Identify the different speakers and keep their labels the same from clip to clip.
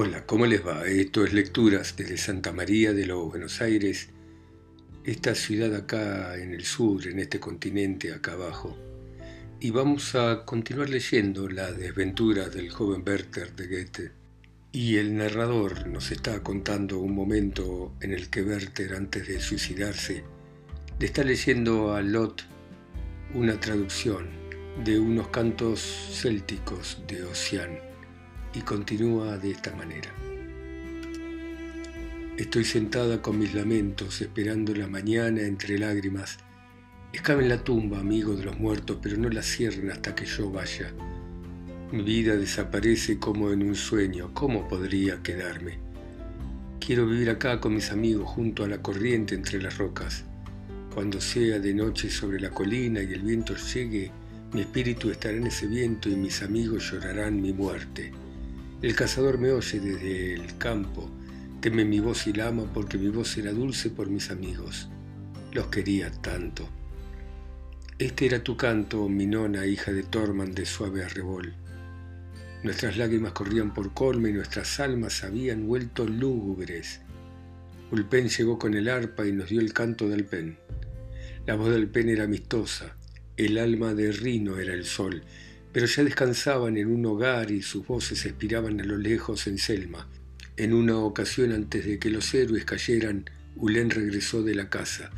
Speaker 1: Hola, ¿cómo les va? Esto es Lecturas desde Santa María de los Buenos Aires, esta ciudad acá en el sur, en este continente acá abajo. Y vamos a continuar leyendo La desventura del joven Werther de Goethe. Y el narrador nos está contando un momento en el que Werther, antes de suicidarse, le está leyendo a Lot una traducción de unos cantos célticos de Ocean y continúa de esta manera. Estoy sentada con mis lamentos, esperando la mañana entre lágrimas. Escaben la tumba, amigo de los muertos, pero no la cierren hasta que yo vaya. Mi vida desaparece como en un sueño. ¿Cómo podría quedarme? Quiero vivir acá con mis amigos junto a la corriente entre las rocas. Cuando sea de noche sobre la colina y el viento llegue, mi espíritu estará en ese viento y mis amigos llorarán mi muerte. El cazador me oye desde el campo, teme mi voz y la ama porque mi voz era dulce por mis amigos. Los quería tanto. Este era tu canto, mi nona, hija de Torman de suave arrebol. Nuestras lágrimas corrían por colme y nuestras almas habían vuelto lúgubres. Ulpen llegó con el arpa y nos dio el canto del pen. La voz del pen era amistosa, el alma de Rino era el sol, pero ya descansaban en un hogar y sus voces expiraban a lo lejos en Selma. En una ocasión antes de que los héroes cayeran, Ulén regresó de la casa.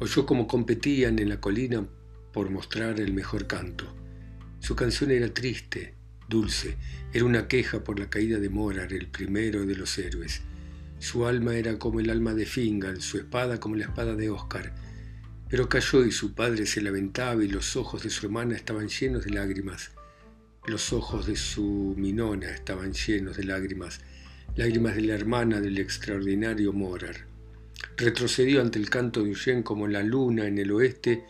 Speaker 1: Oyó cómo competían en la colina por mostrar el mejor canto. Su canción era triste, dulce, era una queja por la caída de Morar, el primero de los héroes. Su alma era como el alma de Fingal, su espada como la espada de Oscar. Pero cayó y su padre se lamentaba y los ojos de su hermana estaban llenos de lágrimas. Los ojos de su minona estaban llenos de lágrimas, lágrimas de la hermana del extraordinario Morar. Retrocedió ante el canto de Eugene como la luna en el oeste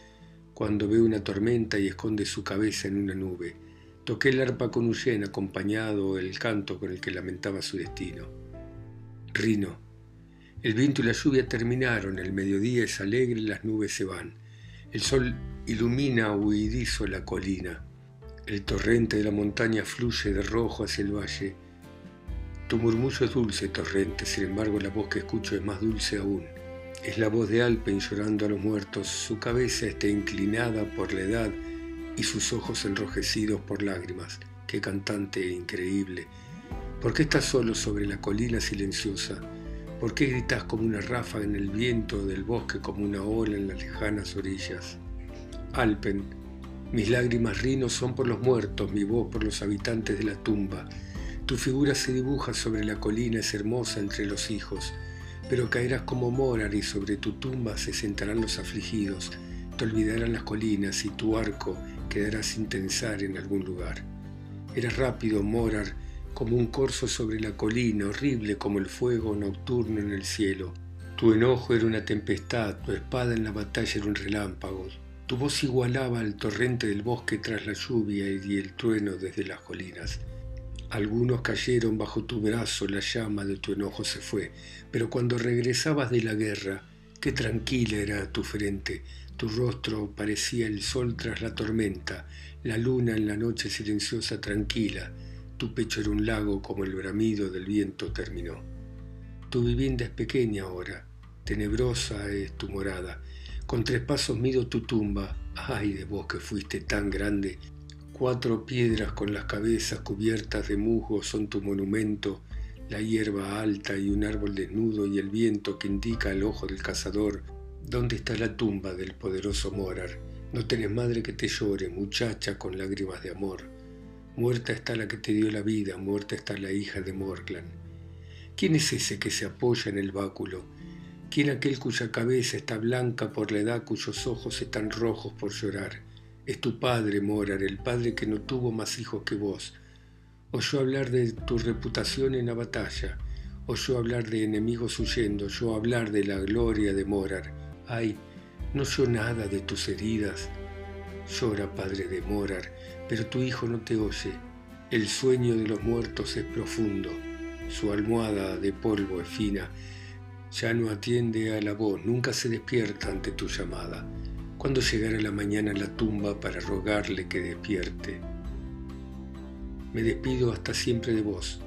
Speaker 1: cuando ve una tormenta y esconde su cabeza en una nube. Toqué el arpa con Eugene acompañado el canto con el que lamentaba su destino. Rino, el viento y la lluvia terminaron, el mediodía es alegre, las nubes se van. El sol ilumina huidizo la colina. El torrente de la montaña fluye de rojo hacia el valle. Tu murmullo es dulce, torrente, sin embargo la voz que escucho es más dulce aún. Es la voz de Alpen llorando a los muertos, su cabeza está inclinada por la edad y sus ojos enrojecidos por lágrimas. Qué cantante increíble. ¿Por qué estás solo sobre la colina silenciosa? ¿Por qué gritas como una ráfaga en el viento del bosque como una ola en las lejanas orillas? Alpen, mis lágrimas rinos son por los muertos, mi voz por los habitantes de la tumba. Tu figura se dibuja sobre la colina, es hermosa entre los hijos, pero caerás como Morar y sobre tu tumba se sentarán los afligidos, te olvidarán las colinas y tu arco quedará sin tensar en algún lugar. Eres rápido, Morar, como un corzo sobre la colina, horrible como el fuego nocturno en el cielo. Tu enojo era una tempestad, tu espada en la batalla era un relámpago. Tu voz igualaba al torrente del bosque tras la lluvia y el trueno desde las colinas. Algunos cayeron bajo tu brazo, la llama de tu enojo se fue, pero cuando regresabas de la guerra, qué tranquila era tu frente, tu rostro parecía el sol tras la tormenta, la luna en la noche silenciosa tranquila, tu pecho era un lago como el bramido del viento terminó. Tu vivienda es pequeña ahora, tenebrosa es tu morada. Con tres pasos mido tu tumba. Ay de vos que fuiste tan grande. Cuatro piedras con las cabezas cubiertas de musgo son tu monumento, la hierba alta y un árbol desnudo y el viento que indica al ojo del cazador dónde está la tumba del poderoso Morar. No tenés madre que te llore, muchacha con lágrimas de amor. Muerta está la que te dio la vida, muerta está la hija de Morglan. ¿Quién es ese que se apoya en el báculo? ¿Quién aquel cuya cabeza está blanca por la edad, cuyos ojos están rojos por llorar? Es tu padre, Morar, el padre que no tuvo más hijos que vos. Oyó hablar de tu reputación en la batalla, oyó hablar de enemigos huyendo, oyó hablar de la gloria de Morar. Ay, no oyó nada de tus heridas. Llora, padre de Morar, pero tu hijo no te oye. El sueño de los muertos es profundo, su almohada de polvo es fina, ya no atiende a la voz, nunca se despierta ante tu llamada. ¿Cuándo llegará la mañana a la tumba para rogarle que despierte? Me despido hasta siempre de vos.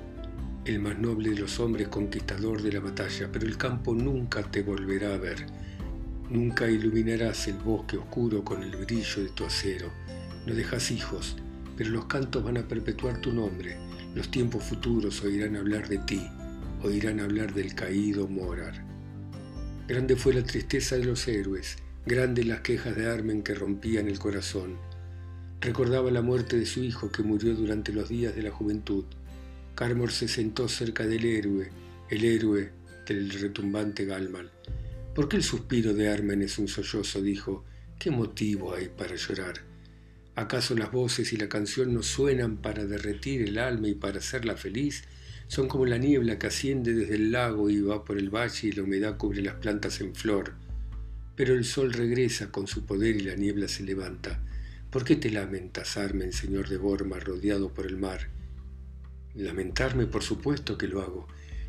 Speaker 1: el más noble de los hombres conquistador de la batalla, pero el campo nunca te volverá a ver. Nunca iluminarás el bosque oscuro con el brillo de tu acero. No dejas hijos, pero los cantos van a perpetuar tu nombre. Los tiempos futuros oirán hablar de ti, oirán hablar del caído Morar. Grande fue la tristeza de los héroes, grandes las quejas de Armen que rompían el corazón. Recordaba la muerte de su hijo que murió durante los días de la juventud Carmor se sentó cerca del héroe, el héroe del retumbante Galmal. ¿Por qué el suspiro de Armen es un sollozo? dijo. ¿Qué motivo hay para llorar? ¿Acaso las voces y la canción no suenan para derretir el alma y para hacerla feliz? Son como la niebla que asciende desde el lago y va por el valle y la humedad cubre las plantas en flor. Pero el sol regresa con su poder y la niebla se levanta. ¿Por qué te lamentas, Armen, señor de Borma, rodeado por el mar? Lamentarme, por supuesto que lo hago.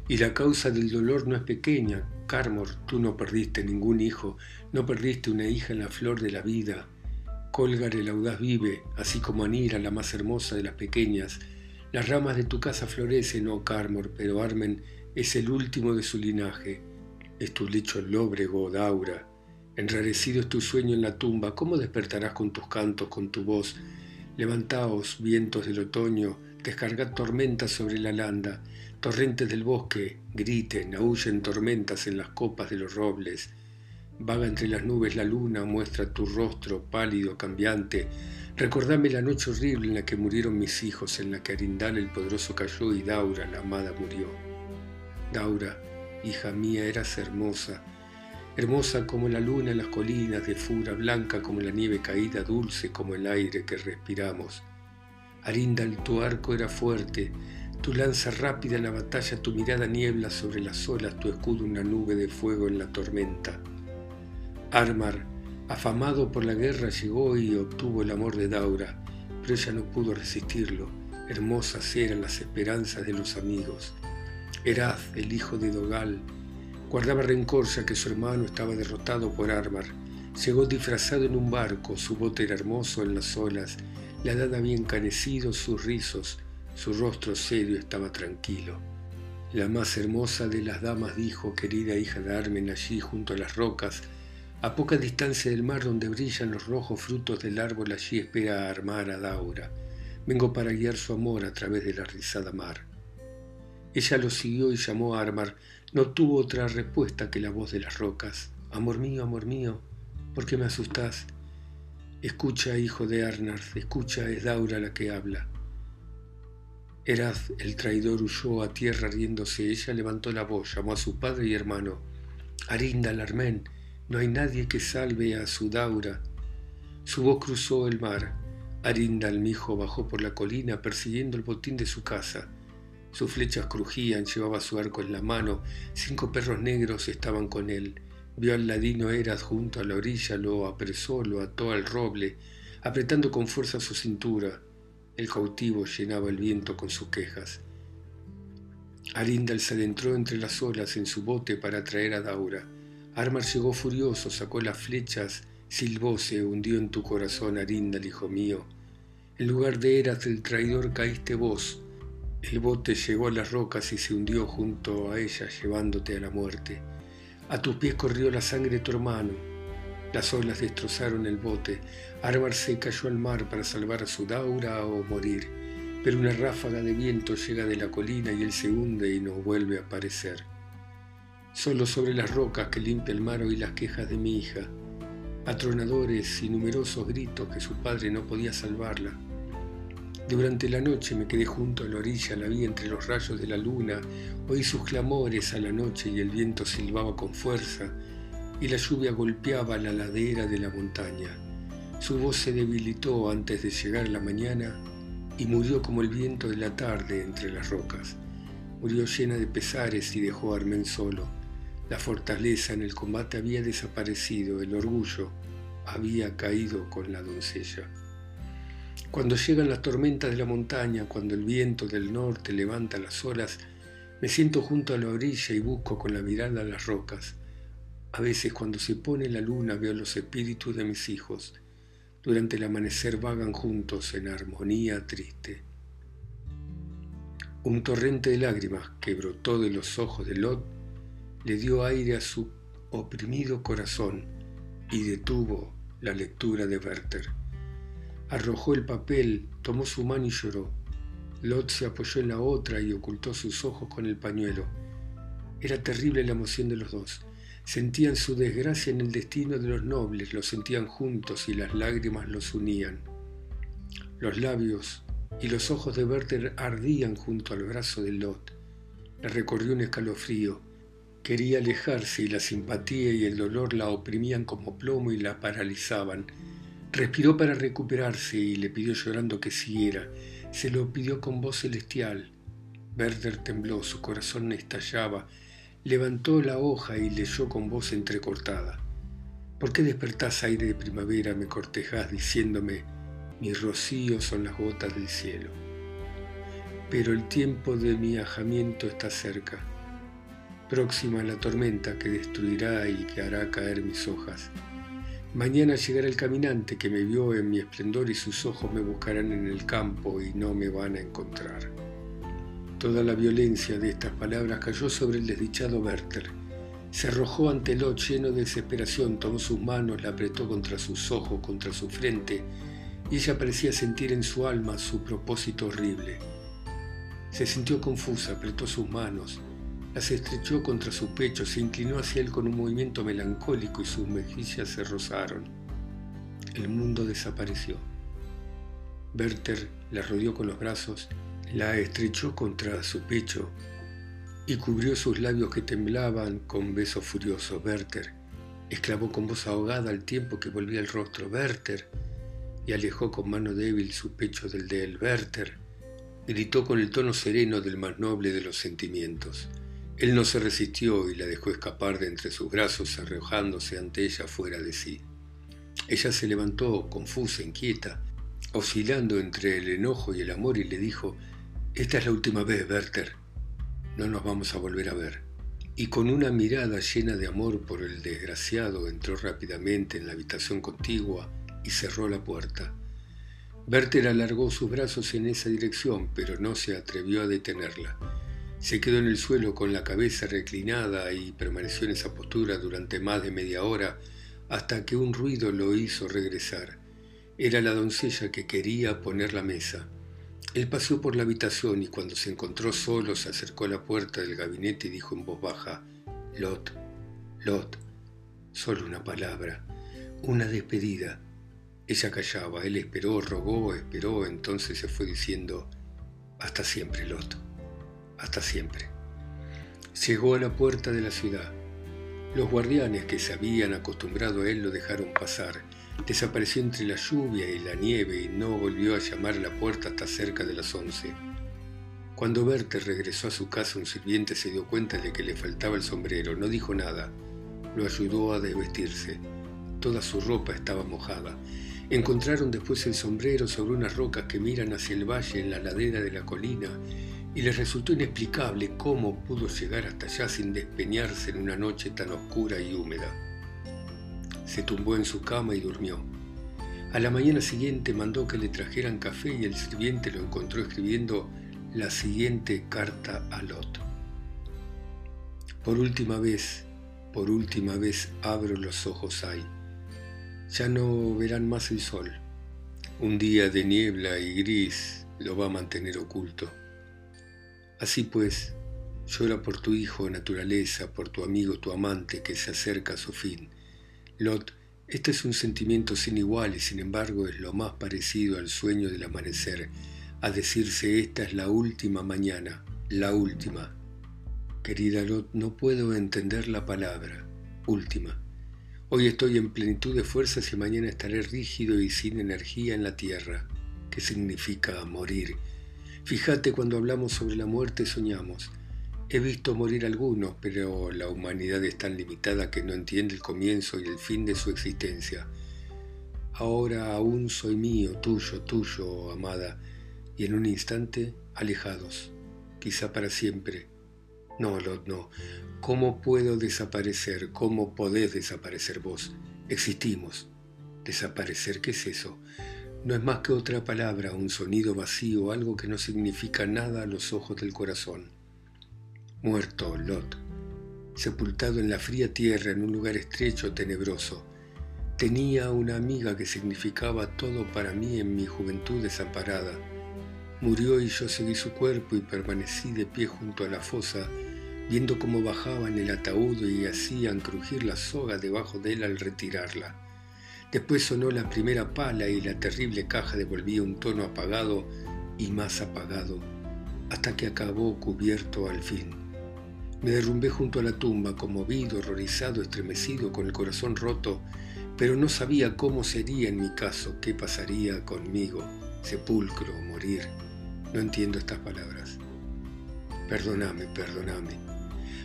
Speaker 1: Y la causa del dolor no es pequeña. Carmor, tú no perdiste ningún hijo, no perdiste una hija en la flor de la vida. Colgar el audaz vive, así como Anira, la más hermosa de las pequeñas. Las ramas de tu casa florecen, oh Carmor, pero Armen es el último de su linaje. Es tu lecho lóbrego, Daura. Enrarecido es tu sueño en la tumba. ¿Cómo despertarás con tus cantos, con tu voz? Levantaos, vientos del otoño, descargad tormentas sobre la landa, torrentes del bosque, griten, aúllen tormentas en las copas de los robles. Vaga entre las nubes la luna, muestra tu rostro pálido, cambiante. Recordame la noche horrible en la que murieron mis hijos, en la que Arindal el poderoso cayó y Daura, la amada, murió. Daura, hija mía, eras hermosa, hermosa como la luna en las colinas de Fura, blanca como la nieve caída, dulce como el aire que respiramos. Arindal, tu arco era fuerte, tu lanza rápida en la batalla, tu mirada niebla sobre las olas, tu escudo una nube de fuego en la tormenta. Armar, afamado por la guerra, llegó y obtuvo el amor de Daura, pero ella no pudo resistirlo. Hermosas eran las esperanzas de los amigos. Eraz, el hijo de Dogal, guardaba rencor ya que su hermano estaba derrotado por Armar. Llegó disfrazado en un barco, su bote era hermoso en las olas, la edad había encanecido sus rizos, su rostro serio estaba tranquilo. La más hermosa de las damas dijo, querida hija de Armen, allí junto a las rocas, a poca distancia del mar donde brillan los rojos frutos del árbol, allí espera a armar a Daura. Vengo para guiar su amor a través de la rizada mar. Ella lo siguió y llamó a Armar. No tuvo otra respuesta que la voz de las rocas. Amor mío, amor mío, ¿por qué me asustás? Escucha, hijo de Arnard, escucha, es Daura la que habla. Eraz, el traidor, huyó a tierra riéndose. Ella levantó la voz, llamó a su padre y hermano. Arinda, Armén, no hay nadie que salve a su Daura. Su voz cruzó el mar. Arinda, mi hijo, bajó por la colina persiguiendo el botín de su casa. Sus flechas crujían, llevaba su arco en la mano. Cinco perros negros estaban con él. Vio al ladino Eras junto a la orilla, lo apresó, lo ató al roble, apretando con fuerza su cintura. El cautivo llenaba el viento con sus quejas. Arindal se adentró entre las olas en su bote para atraer a Daura. Armar llegó furioso, sacó las flechas, silbó, se hundió en tu corazón, Arindal, hijo mío. En lugar de Eras el traidor caíste vos. El bote llegó a las rocas y se hundió junto a ellas, llevándote a la muerte. A tus pies corrió la sangre de tu hermano. Las olas destrozaron el bote. Armar se cayó al mar para salvar a su Daura o morir. Pero una ráfaga de viento llega de la colina y él se hunde y no vuelve a aparecer. Solo sobre las rocas que limpia el mar oí las quejas de mi hija, atronadores y numerosos gritos que su padre no podía salvarla. Durante la noche me quedé junto a la orilla, la vi entre los rayos de la luna, oí sus clamores a la noche y el viento silbaba con fuerza y la lluvia golpeaba la ladera de la montaña. Su voz se debilitó antes de llegar la mañana y murió como el viento de la tarde entre las rocas. Murió llena de pesares y dejó a Armen solo. La fortaleza en el combate había desaparecido, el orgullo había caído con la doncella. Cuando llegan las tormentas de la montaña, cuando el viento del norte levanta las olas, me siento junto a la orilla y busco con la mirada las rocas. A veces cuando se pone la luna veo los espíritus de mis hijos. Durante el amanecer vagan juntos en armonía triste. Un torrente de lágrimas que brotó de los ojos de Lot le dio aire a su oprimido corazón y detuvo la lectura de Werther. Arrojó el papel, tomó su mano y lloró. Lot se apoyó en la otra y ocultó sus ojos con el pañuelo. Era terrible la emoción de los dos. Sentían su desgracia en el destino de los nobles, lo sentían juntos y las lágrimas los unían. Los labios y los ojos de Werther ardían junto al brazo de Lot. Le recorrió un escalofrío. Quería alejarse y la simpatía y el dolor la oprimían como plomo y la paralizaban. Respiró para recuperarse y le pidió llorando que siguiera se lo pidió con voz celestial. Werther tembló, su corazón estallaba. Levantó la hoja y leyó con voz entrecortada. ¿Por qué despertás aire de primavera, me cortejás diciéndome, mi rocío son las gotas del cielo? Pero el tiempo de mi ajamiento está cerca, próxima la tormenta que destruirá y que hará caer mis hojas. Mañana llegará el caminante que me vio en mi esplendor y sus ojos me buscarán en el campo y no me van a encontrar. Toda la violencia de estas palabras cayó sobre el desdichado Werther. Se arrojó ante Lot lleno de desesperación, tomó sus manos, la apretó contra sus ojos, contra su frente, y ella parecía sentir en su alma su propósito horrible. Se sintió confusa, apretó sus manos, las estrechó contra su pecho, se inclinó hacia él con un movimiento melancólico y sus mejillas se rozaron. El mundo desapareció. Werther la rodeó con los brazos, la estrechó contra su pecho y cubrió sus labios que temblaban con besos furiosos. Werther exclamó con voz ahogada al tiempo que volvía el rostro. Werther y alejó con mano débil su pecho del de él. Werther gritó con el tono sereno del más noble de los sentimientos. Él no se resistió y la dejó escapar de entre sus brazos, arrojándose ante ella fuera de sí. Ella se levantó, confusa, inquieta, oscilando entre el enojo y el amor, y le dijo, Esta es la última vez, Werther. No nos vamos a volver a ver. Y con una mirada llena de amor por el desgraciado, entró rápidamente en la habitación contigua y cerró la puerta. Werther alargó sus brazos en esa dirección, pero no se atrevió a detenerla. Se quedó en el suelo con la cabeza reclinada y permaneció en esa postura durante más de media hora hasta que un ruido lo hizo regresar. Era la doncella que quería poner la mesa. Él pasó por la habitación y cuando se encontró solo se acercó a la puerta del gabinete y dijo en voz baja, Lot, Lot, solo una palabra, una despedida. Ella callaba, él esperó, rogó, esperó, entonces se fue diciendo, hasta siempre, Lot hasta siempre. Llegó a la puerta de la ciudad. Los guardianes que se habían acostumbrado a él lo dejaron pasar. Desapareció entre la lluvia y la nieve y no volvió a llamar a la puerta hasta cerca de las once. Cuando Werther regresó a su casa, un sirviente se dio cuenta de que le faltaba el sombrero. No dijo nada. Lo ayudó a desvestirse. Toda su ropa estaba mojada. Encontraron después el sombrero sobre unas rocas que miran hacia el valle en la ladera de la colina y le resultó inexplicable cómo pudo llegar hasta allá sin despeñarse en una noche tan oscura y húmeda. Se tumbó en su cama y durmió. A la mañana siguiente mandó que le trajeran café y el sirviente lo encontró escribiendo la siguiente carta a Lot. Por última vez, por última vez abro los ojos ahí. Ya no verán más el sol. Un día de niebla y gris lo va a mantener oculto. Así pues, llora por tu hijo naturaleza, por tu amigo, tu amante que se acerca a su fin. Lot, este es un sentimiento sin igual y sin embargo es lo más parecido al sueño del amanecer, a decirse esta es la última mañana, la última. Querida Lot, no puedo entender la palabra, última. Hoy estoy en plenitud de fuerzas y mañana estaré rígido y sin energía en la tierra, que significa morir Fíjate cuando hablamos sobre la muerte soñamos. He visto morir algunos, pero la humanidad es tan limitada que no entiende el comienzo y el fin de su existencia. Ahora aún soy mío, tuyo, tuyo, amada, y en un instante alejados, quizá para siempre. No, Lot, no. ¿Cómo puedo desaparecer? ¿Cómo podés desaparecer vos? Existimos. ¿Desaparecer qué es eso? No es más que otra palabra, un sonido vacío, algo que no significa nada a los ojos del corazón. Muerto, Lot, sepultado en la fría tierra en un lugar estrecho, tenebroso. Tenía una amiga que significaba todo para mí en mi juventud desamparada. Murió y yo seguí su cuerpo y permanecí de pie junto a la fosa, viendo cómo bajaban el ataúd y hacían crujir la soga debajo de él al retirarla. Después sonó la primera pala y la terrible caja devolvía un tono apagado y más apagado, hasta que acabó cubierto al fin. Me derrumbé junto a la tumba, conmovido, horrorizado, estremecido, con el corazón roto, pero no sabía cómo sería en mi caso, qué pasaría conmigo, sepulcro o morir. No entiendo estas palabras. Perdóname, perdóname.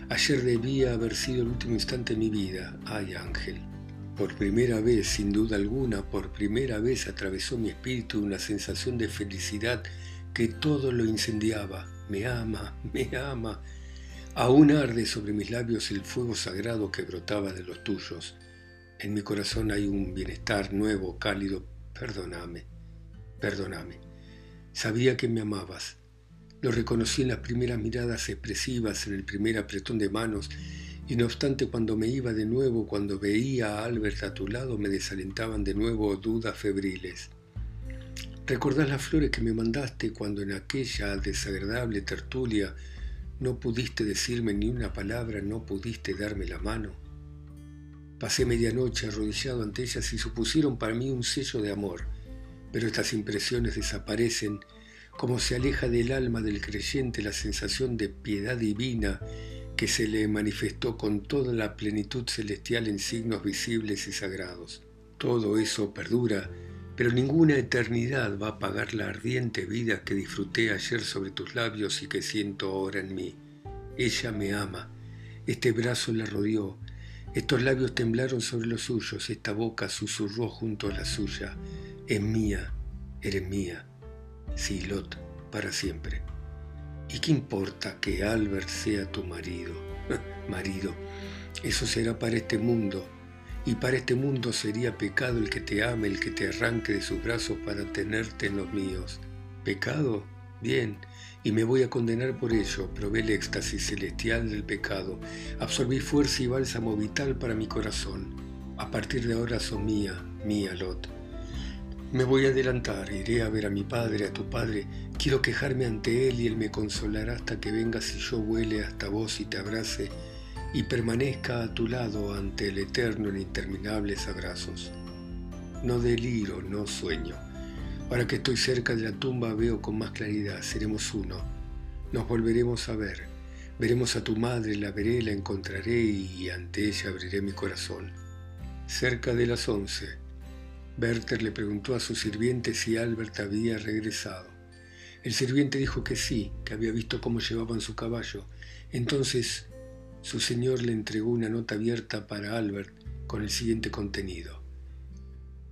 Speaker 1: Ayer debía haber sido el último instante de mi vida. Ay, Ángel. Por primera vez, sin duda alguna, por primera vez atravesó mi espíritu una sensación de felicidad que todo lo incendiaba. Me ama, me ama. Aún arde sobre mis labios el fuego sagrado que brotaba de los tuyos. En mi corazón hay un bienestar nuevo, cálido. Perdóname, perdóname. Sabía que me amabas. Lo reconocí en las primeras miradas expresivas, en el primer apretón de manos y no obstante cuando me iba de nuevo, cuando veía a Albert a tu lado, me desalentaban de nuevo dudas febriles. ¿Recordás las flores que me mandaste cuando en aquella desagradable tertulia no pudiste decirme ni una palabra, no pudiste darme la mano? Pasé medianoche arrodillado ante ellas y supusieron para mí un sello de amor, pero estas impresiones desaparecen como se aleja del alma del creyente la sensación de piedad divina que se le manifestó con toda la plenitud celestial en signos visibles y sagrados. Todo eso perdura, pero ninguna eternidad va a pagar la ardiente vida que disfruté ayer sobre tus labios y que siento ahora en mí. Ella me ama, este brazo la rodeó, estos labios temblaron sobre los suyos, esta boca susurró junto a la suya. Es mía, eres mía. Sí, Lot, para siempre. ¿Y qué importa que Albert sea tu marido? marido, eso será para este mundo, y para este mundo sería pecado el que te ame, el que te arranque de sus brazos para tenerte en los míos. ¿Pecado? Bien, y me voy a condenar por ello. Probé el éxtasis celestial del pecado, absorbí fuerza y bálsamo vital para mi corazón. A partir de ahora son mía, mía, Lot. Me voy a adelantar, iré a ver a mi padre, a tu padre. Quiero quejarme ante él y él me consolará hasta que vengas y yo vuele hasta vos y te abrace y permanezca a tu lado ante el eterno en interminables abrazos. No deliro, no sueño. Ahora que estoy cerca de la tumba veo con más claridad, seremos uno. Nos volveremos a ver. Veremos a tu madre, la veré, la encontraré y ante ella abriré mi corazón. Cerca de las once Werther le preguntó a su sirviente si Albert había regresado. El sirviente dijo que sí, que había visto cómo llevaban su caballo. Entonces su señor le entregó una nota abierta para Albert con el siguiente contenido.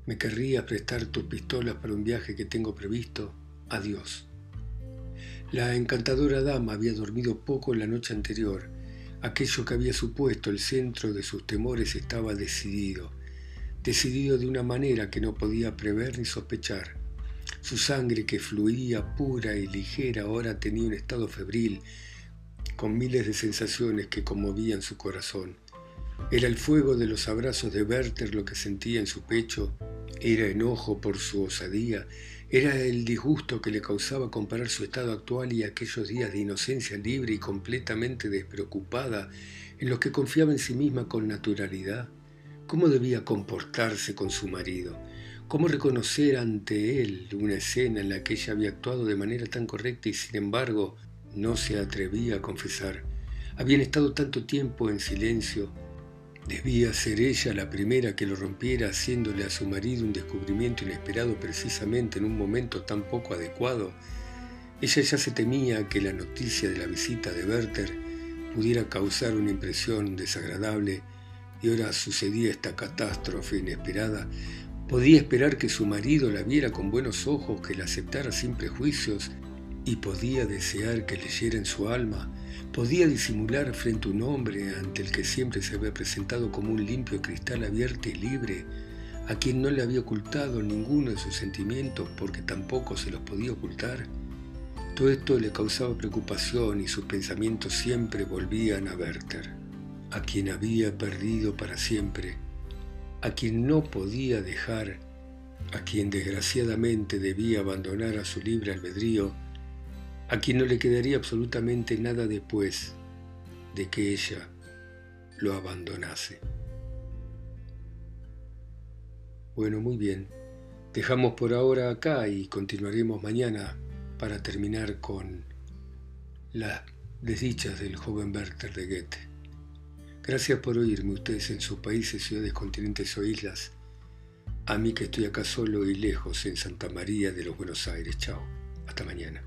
Speaker 1: ¿Me querrías prestar tus pistolas para un viaje que tengo previsto? Adiós. La encantadora dama había dormido poco la noche anterior. Aquello que había supuesto el centro de sus temores estaba decidido decidido de una manera que no podía prever ni sospechar. Su sangre, que fluía pura y ligera, ahora tenía un estado febril, con miles de sensaciones que conmovían su corazón. Era el fuego de los abrazos de Werther lo que sentía en su pecho, era enojo por su osadía, era el disgusto que le causaba comparar su estado actual y aquellos días de inocencia libre y completamente despreocupada en los que confiaba en sí misma con naturalidad cómo debía comportarse con su marido, cómo reconocer ante él una escena en la que ella había actuado de manera tan correcta y sin embargo no se atrevía a confesar. Habían estado tanto tiempo en silencio. Debía ser ella la primera que lo rompiera haciéndole a su marido un descubrimiento inesperado precisamente en un momento tan poco adecuado. Ella ya se temía que la noticia de la visita de Werther pudiera causar una impresión desagradable y ahora sucedía esta catástrofe inesperada, podía esperar que su marido la viera con buenos ojos, que la aceptara sin prejuicios, y podía desear que leyera en su alma, podía disimular frente a un hombre ante el que siempre se había presentado como un limpio cristal abierto y libre, a quien no le había ocultado ninguno de sus sentimientos porque tampoco se los podía ocultar. Todo esto le causaba preocupación y sus pensamientos siempre volvían a Werther, a quien había perdido para siempre, a quien no podía dejar, a quien desgraciadamente debía abandonar a su libre albedrío, a quien no le quedaría absolutamente nada después de que ella lo abandonase. Bueno, muy bien. Dejamos por ahora acá y continuaremos mañana para terminar con las desdichas del joven Werther de Goethe. Gracias por oírme ustedes en sus países, ciudades, continentes o islas. A mí que estoy acá solo y lejos en Santa María de los Buenos Aires. Chao. Hasta mañana.